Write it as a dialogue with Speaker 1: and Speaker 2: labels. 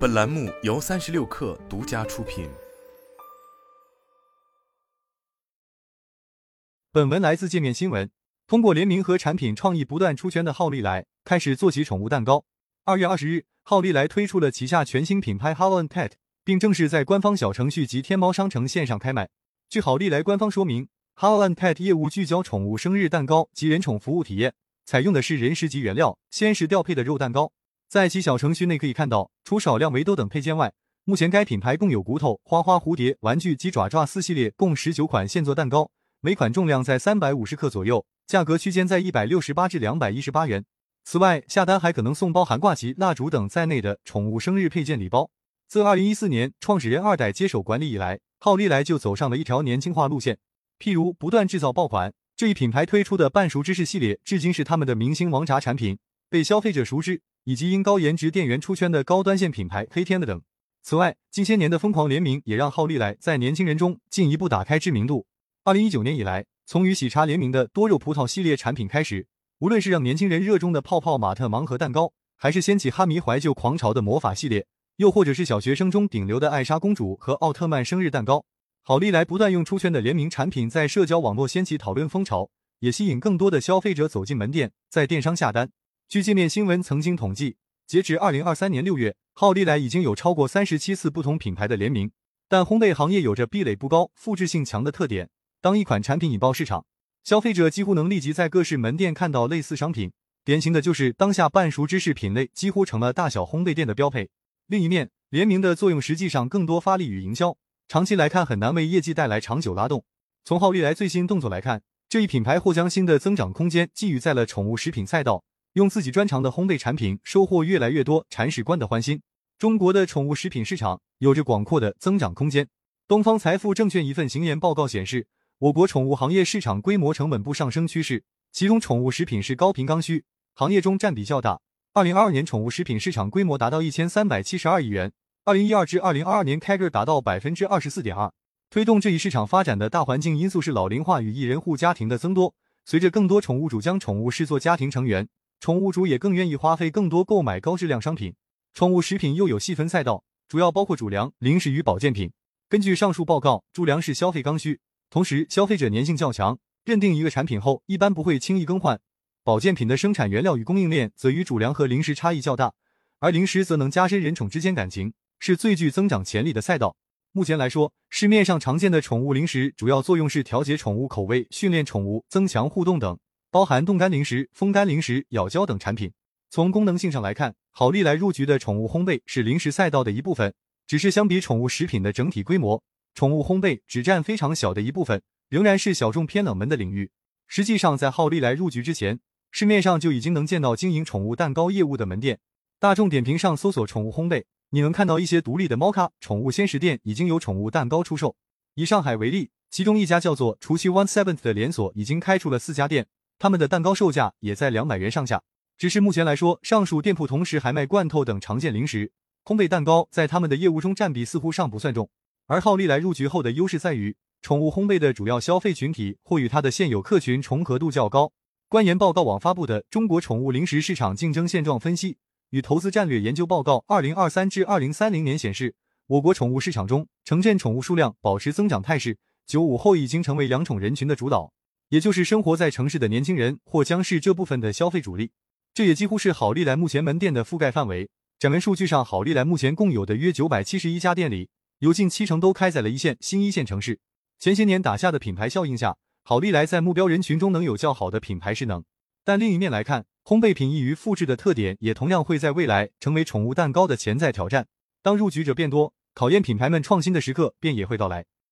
Speaker 1: 本栏目由三十六氪独家出品。
Speaker 2: 本文来自界面新闻。通过联名和产品创意不断出圈的好利来，开始做起宠物蛋糕。二月二十日，好利来推出了旗下全新品牌 Hello and Pet，并正式在官方小程序及天猫商城线上开卖。据好利来官方说明，Hello and Pet 业务聚焦宠物生日蛋糕及人宠服务体验，采用的是人食级原料，鲜食调配的肉蛋糕。在其小程序内可以看到，除少量围兜等配件外，目前该品牌共有骨头、花花、蝴蝶、玩具及爪爪四系列共十九款现做蛋糕，每款重量在三百五十克左右，价格区间在一百六十八至两百一十八元。此外，下单还可能送包含挂旗、蜡烛等在内的宠物生日配件礼包。自二零一四年创始人二代接手管理以来，浩利来就走上了一条年轻化路线，譬如不断制造爆款。这一品牌推出的半熟芝士系列，至今是他们的明星王炸产品，被消费者熟知。以及因高颜值店员出圈的高端线品牌黑天的等。此外，近些年的疯狂联名也让浩利来在年轻人中进一步打开知名度。二零一九年以来，从与喜茶联名的多肉葡萄系列产品开始，无论是让年轻人热衷的泡泡玛特盲盒蛋糕，还是掀起哈迷怀旧狂潮的魔法系列，又或者是小学生中顶流的艾莎公主和奥特曼生日蛋糕，好利来不断用出圈的联名产品在社交网络掀起讨论风潮，也吸引更多的消费者走进门店，在电商下单。据界面新闻曾经统计，截至二零二三年六月，好利来已经有超过三十七次不同品牌的联名。但烘焙行业有着壁垒不高、复制性强的特点。当一款产品引爆市场，消费者几乎能立即在各式门店看到类似商品。典型的就是当下半熟芝士品类几乎成了大小烘焙店的标配。另一面，联名的作用实际上更多发力于营销，长期来看很难为业绩带来长久拉动。从浩利来最新动作来看，这一品牌或将新的增长空间寄予在了宠物食品赛道。用自己专长的烘焙产品收获越来越多铲屎官的欢心。中国的宠物食品市场有着广阔的增长空间。东方财富证券一份行研报告显示，我国宠物行业市场规模呈稳步上升趋势，其中宠物食品是高频刚需，行业中占比较大。二零二二年宠物食品市场规模达到一千三百七十二亿元，二零一二至二零二二年开个达到百分之二十四点二。推动这一市场发展的大环境因素是老龄化与一人户家庭的增多，随着更多宠物主将宠物视作家庭成员。宠物主也更愿意花费更多购买高质量商品。宠物食品又有细分赛道，主要包括主粮、零食与保健品。根据上述报告，主粮是消费刚需，同时消费者粘性较强，认定一个产品后一般不会轻易更换。保健品的生产原料与供应链则与主粮和零食差异较大，而零食则能加深人宠之间感情，是最具增长潜力的赛道。目前来说，市面上常见的宠物零食主要作用是调节宠物口味、训练宠物、增强互动等。包含冻干零食、风干零食、咬胶等产品。从功能性上来看，好利来入局的宠物烘焙是零食赛道的一部分，只是相比宠物食品的整体规模，宠物烘焙只占非常小的一部分，仍然是小众偏冷门的领域。实际上，在好利来入局之前，市面上就已经能见到经营宠物蛋糕业务的门店。大众点评上搜索宠物烘焙，你能看到一些独立的猫咖宠物鲜食店已经有宠物蛋糕出售。以上海为例，其中一家叫做除夕 One Seventh 的连锁已经开出了四家店。他们的蛋糕售价也在两百元上下，只是目前来说，上述店铺同时还卖罐头等常见零食，烘焙蛋糕在他们的业务中占比似乎尚不算重。而浩利来入局后的优势在于，宠物烘焙的主要消费群体或与它的现有客群重合度较高。关研报告网发布的《中国宠物零食市场竞争现状分析与投资战略研究报告（二零二三至二零三零年）》显示，我国宠物市场中，城镇宠物数量保持增长态势，九五后已经成为养宠人群的主导。也就是生活在城市的年轻人，或将是这部分的消费主力。这也几乎是好利来目前门店的覆盖范围。展门数据上，好利来目前共有的约九百七十一家店里，有近七成都开在了一线、新一线城市。前些年打下的品牌效应下，好利来在目标人群中能有较好的品牌势能。但另一面来看，烘焙品易于复制的特点，也同样会在未来成为宠物蛋糕的潜在挑战。当入局者变多，考验品牌们创新的时刻便也会到来。